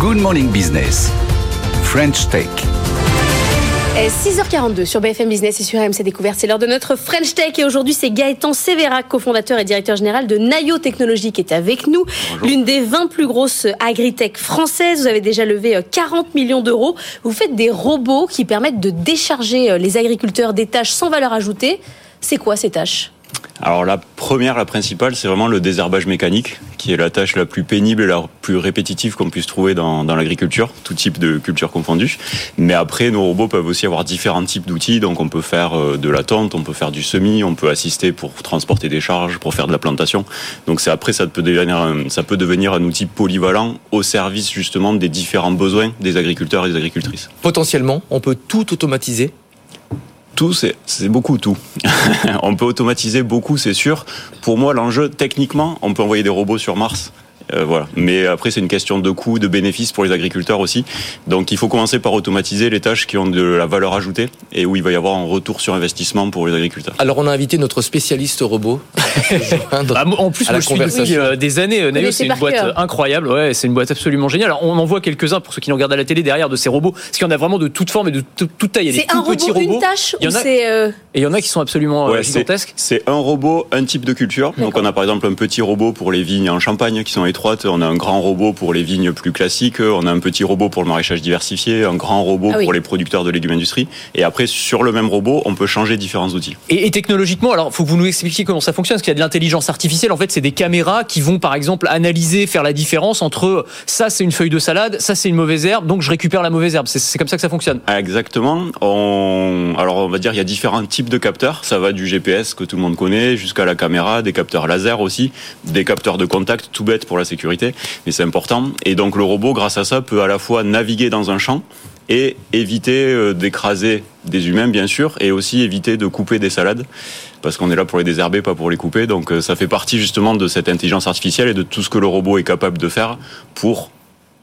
Good Morning Business. French Tech. 6h42 sur BFM Business et sur RMC Découverte. C'est l'heure de notre French Tech et aujourd'hui c'est Gaëtan Sévérac, cofondateur et directeur général de Nayo Technologies qui est avec nous. L'une des 20 plus grosses agritech françaises. Vous avez déjà levé 40 euh, millions d'euros. Vous faites des robots qui permettent de décharger euh, les agriculteurs des tâches sans valeur ajoutée. C'est quoi ces tâches? Alors la première, la principale, c'est vraiment le désherbage mécanique, qui est la tâche la plus pénible et la plus répétitive qu'on puisse trouver dans, l'agriculture, tout type de culture confondue. Mais après, nos robots peuvent aussi avoir différents types d'outils, donc on peut faire euh, de la tente, on peut faire du semis, on peut assister pour transporter des charges, pour faire de la plantation. Donc c'est après, ça peut devenir, ça peut devenir un outil polyvalent au service justement des différents besoins des agriculteurs et des agricultrices. Potentiellement, on peut tout automatiser tout, c'est beaucoup tout. on peut automatiser beaucoup, c'est sûr. Pour moi, l'enjeu, techniquement, on peut envoyer des robots sur Mars. Euh, voilà. Mais après, c'est une question de coût, de bénéfices pour les agriculteurs aussi. Donc, il faut commencer par automatiser les tâches qui ont de la valeur ajoutée et où il va y avoir un retour sur investissement pour les agriculteurs. Alors, on a invité notre spécialiste robot. Bah, en plus, moi, je suis depuis euh, des années. Euh, Nayo, c'est une boîte incroyable. Ouais, c'est une boîte absolument géniale. Alors, on en voit quelques-uns pour ceux qui nous regardent à la télé derrière de ces robots. Parce qu'il y en a vraiment de toutes formes et de toute taille. Il y a des tout petits robots. Une tâche il y en a, Et il y en a qui sont absolument gigantesques. C'est un robot, un type de culture. Donc, on a par exemple un petit robot pour les vignes en Champagne qui sont étroites. On a un grand robot pour les vignes plus classiques, on a un petit robot pour le maraîchage diversifié, un grand robot ah pour les producteurs de légumes industrie. Et après, sur le même robot, on peut changer différents outils. Et, technologiquement, alors, faut que vous nous expliquiez comment ça fonctionne, parce qu'il y a de l'intelligence artificielle. En fait, c'est des caméras qui vont, par exemple, analyser, faire la différence entre ça, c'est une feuille de salade, ça, c'est une mauvaise herbe, donc je récupère la mauvaise herbe. C'est comme ça que ça fonctionne. Exactement. On... Alors, on va dire, il y a différents types de capteurs. Ça va du GPS que tout le monde connaît jusqu'à la caméra, des capteurs laser aussi, des capteurs de contact tout bête pour la mais c'est important. Et donc le robot, grâce à ça, peut à la fois naviguer dans un champ et éviter euh, d'écraser des humains, bien sûr, et aussi éviter de couper des salades, parce qu'on est là pour les désherber, pas pour les couper. Donc euh, ça fait partie justement de cette intelligence artificielle et de tout ce que le robot est capable de faire pour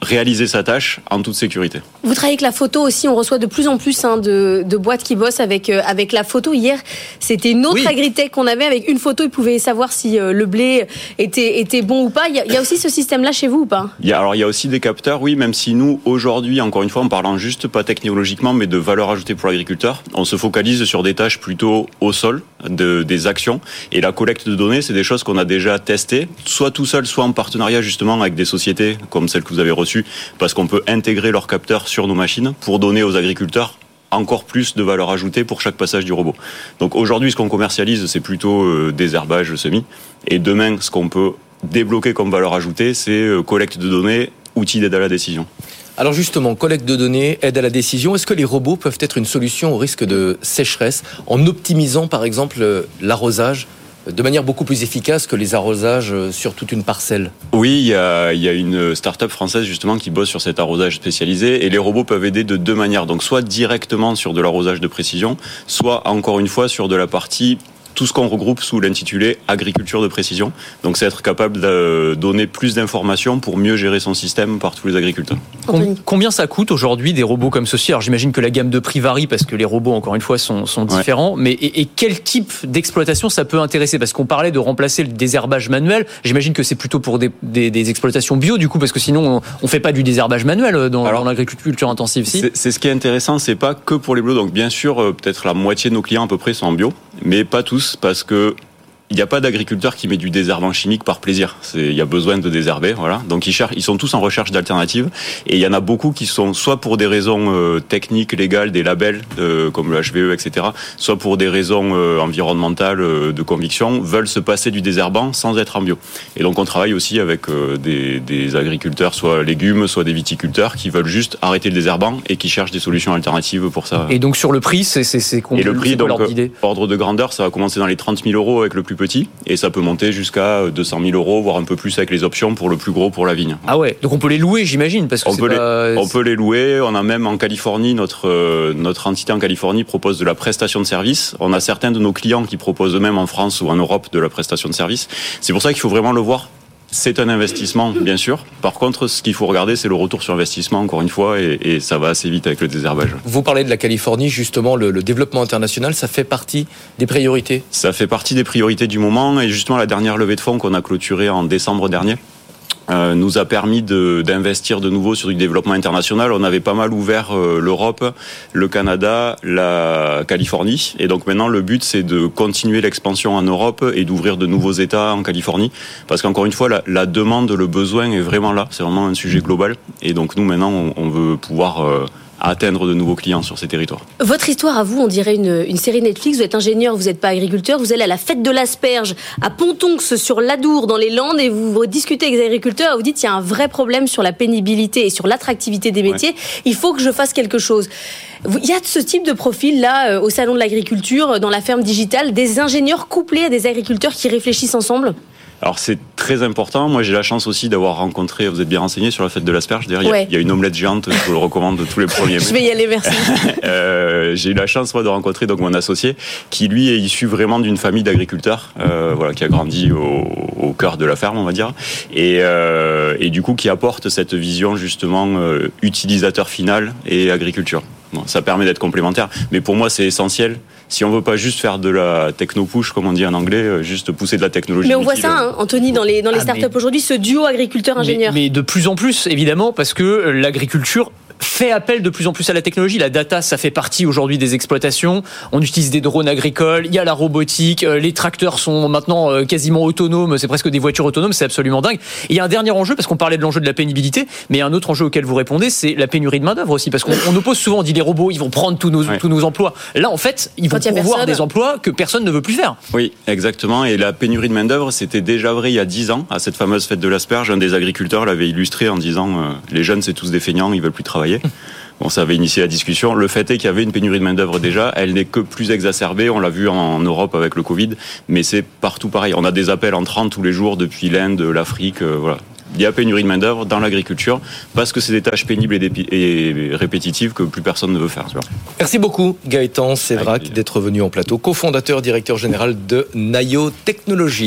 réaliser sa tâche en toute sécurité. Vous travaillez avec la photo aussi, on reçoit de plus en plus hein, de, boîtes qui bossent avec, euh, avec la photo. Hier, c'était une autre agritech qu'on avait avec une photo, ils pouvaient savoir si euh, le blé était, était bon ou pas. Il y, a, aussi ce système-là chez vous ou pas? Il y a, Alors il y a aussi des capteurs, oui, même si nous, aujourd'hui, encore une fois, en parlant juste pas technologiquement, mais de valeur ajoutée pour l'agriculteur, on se focalise sur des tâches plutôt au sol, de, des actions. Et la collecte de données, c'est des choses qu'on a déjà testées, soit tout seul, soit en partenariat justement avec des sociétés comme celle que vous avez reçue parce qu'on peut intégrer leurs capteurs sur nos machines pour donner aux agriculteurs encore plus de valeur ajoutée pour chaque passage du robot. Donc aujourd'hui, ce qu'on commercialise, c'est plutôt euh, des herbages semis. Et demain, ce qu'on peut débloquer comme valeur ajoutée, c'est euh, collecte de données, outils d'aide à la décision. Alors justement, collecte de données, aide à la décision, est-ce que les robots peuvent être une solution au risque de sécheresse en optimisant par exemple euh, l'arrosage de manière beaucoup plus efficace que les arrosages sur toute une parcelle. Oui, il y a une start-up française justement qui bosse sur cet arrosage spécialisé et les robots peuvent aider de deux manières. Donc soit directement sur de l'arrosage de précision, soit encore une fois sur de la partie tout ce qu'on regroupe sous l'intitulé agriculture de précision. Donc c'est être capable de donner plus d'informations pour mieux gérer son système par tous les agriculteurs. Combien ça coûte aujourd'hui des robots comme ceci Alors j'imagine que la gamme de prix varie parce que les robots, encore une fois, sont, différents. Mais et, quel type d'exploitation ça peut intéresser? Parce qu'on parlait de remplacer le désherbage manuel. J'imagine que c'est plutôt pour des, exploitations bio du coup, parce que sinon on, ne fait pas du désherbage manuel dans, l'agriculture intensive. Si? c'est ce qui est intéressant, c'est pas que pour les bleus. Donc bien sûr, euh, peut-être la moitié de nos clients à peu près sont en bio, mais pas tous parce que il n'y a pas d'agriculteur qui met du désherbant chimique par plaisir. Il y a besoin de désherber, voilà. Donc ils cherchent, ils sont tous en recherche d'alternatives. Et il y en a beaucoup qui sont soit pour des raisons euh, techniques, légales, des labels euh, comme le HVE, etc. Soit pour des raisons euh, environnementales, de conviction, veulent se passer du désherbant sans être en bio. Et donc on travaille aussi avec des, des, agriculteurs, soit légumes, soit des viticulteurs, qui veulent juste arrêter le désherbant et qui cherchent des solutions alternatives pour ça. Et donc sur le prix, c'est combien Et le prix, donc, ordre de grandeur, ça va commencer dans les 30 000 euros avec le plus petit et ça peut monter jusqu'à 200 000 euros, voire un peu plus avec les options pour le plus gros pour la vigne. Ah ouais, donc on peut les louer, j'imagine, parce que on peut, les, on peut les louer. On a même en Californie notre euh, notre entité en Californie propose de la prestation de service. On a certains de nos clients qui proposent eux-mêmes en France ou en Europe de la prestation de service. C'est pour ça qu'il faut vraiment le voir c'est un investissement, bien sûr. Par contre, ce qu'il faut regarder, c'est le retour sur investissement, encore une fois, et, ça va assez vite avec le désherbage. Vous parlez de la Californie, justement, le, développement international, ça fait partie des priorités? Ça fait partie des priorités du moment, et justement, la dernière levée de fonds qu'on a clôturée en décembre dernier, nous a permis d'investir de, nouveau sur du développement international. On avait pas mal ouvert euh, l'Europe, le Canada, la Californie. Et donc maintenant, le but, c'est de continuer l'expansion en Europe et d'ouvrir de nouveaux États en Californie. Parce qu'encore une fois, la, la, demande, le besoin est vraiment là. C'est vraiment un sujet global. Et donc nous, maintenant, on, on veut pouvoir... Euh, à atteindre de nouveaux clients sur ces territoires. Votre histoire à vous, on dirait une, une série Netflix. Vous êtes ingénieur, vous n'êtes pas agriculteur. Vous allez à la fête de l'asperge à Pontonx sur l'Adour dans les Landes et vous, discutez avec les agriculteurs. Et vous dites il y a un vrai problème sur la pénibilité et sur l'attractivité des métiers. Il faut que je fasse quelque chose. Il y a ce type de profil là euh, au salon de l'agriculture, dans la ferme digitale, des ingénieurs couplés à des agriculteurs qui réfléchissent ensemble? Alors c'est très important. Moi j'ai la chance aussi d'avoir rencontré, vous êtes bien renseigné sur la fête de l'asperge. D'ailleurs il y, a une omelette géante, je vous le recommande tous les premiers. je vais y aller, merci. euh, j'ai eu la chance moi de rencontrer donc mon associé, qui lui est issu vraiment d'une famille d'agriculteurs, euh, voilà, qui a grandi au, au, cœur de la ferme on va dire, et, euh, et du coup qui apporte cette vision justement utilisateur final et agriculture. Bon, ça permet d'être complémentaire, mais pour moi c'est essentiel si on veut pas juste faire de la techno-push, comme on dit en anglais, euh, juste pousser de la technologie. Mais on voit ça, hein, Anthony, dans les, dans les ah, startups aujourd'hui, ce duo agriculteur-ingénieur. Mais, mais, de plus en plus, évidemment, parce que l'agriculture fait appel de plus en plus à la technologie. La data, ça fait partie aujourd'hui des exploitations. On utilise des drones agricoles, il y a la robotique, euh, les tracteurs sont maintenant euh, quasiment autonomes, c'est presque des voitures autonomes, c'est absolument dingue. Et il y a un dernier enjeu, parce qu'on parlait de l'enjeu de la pénibilité, mais un autre enjeu auquel vous répondez, c'est la pénurie de main-d'œuvre aussi, parce qu'on oppose souvent, on dit les robots, ils vont prendre tous nos, tous nos emplois. Là, en fait, ils vont pouvoir des emplois que personne ne veut plus faire. Oui, exactement. Et la pénurie de main-d'œuvre, c'était déjà vrai il y a 10 ans, à cette fameuse fête de l'asperge. Un des agriculteurs l'avait illustré en disant euh, les jeunes, c'est tous des feignants, ils veulent plus travailler. Bon, ça avait initié la discussion. Le fait est qu'il y avait une pénurie de main-d'œuvre déjà. Elle n'est que plus exacerbée. On l'a vu en Europe avec le Covid, mais c'est partout pareil. On a des appels entrants tous les jours depuis l'Inde, l'Afrique, euh, voilà. Il y a pénurie de main-d'œuvre dans l'agriculture parce que c'est des tâches pénibles et, répétitives que plus personne ne veut faire. Merci beaucoup, Gaëtan Sévrac, d'être venu en plateau, cofondateur, directeur général de Nayo Technologies.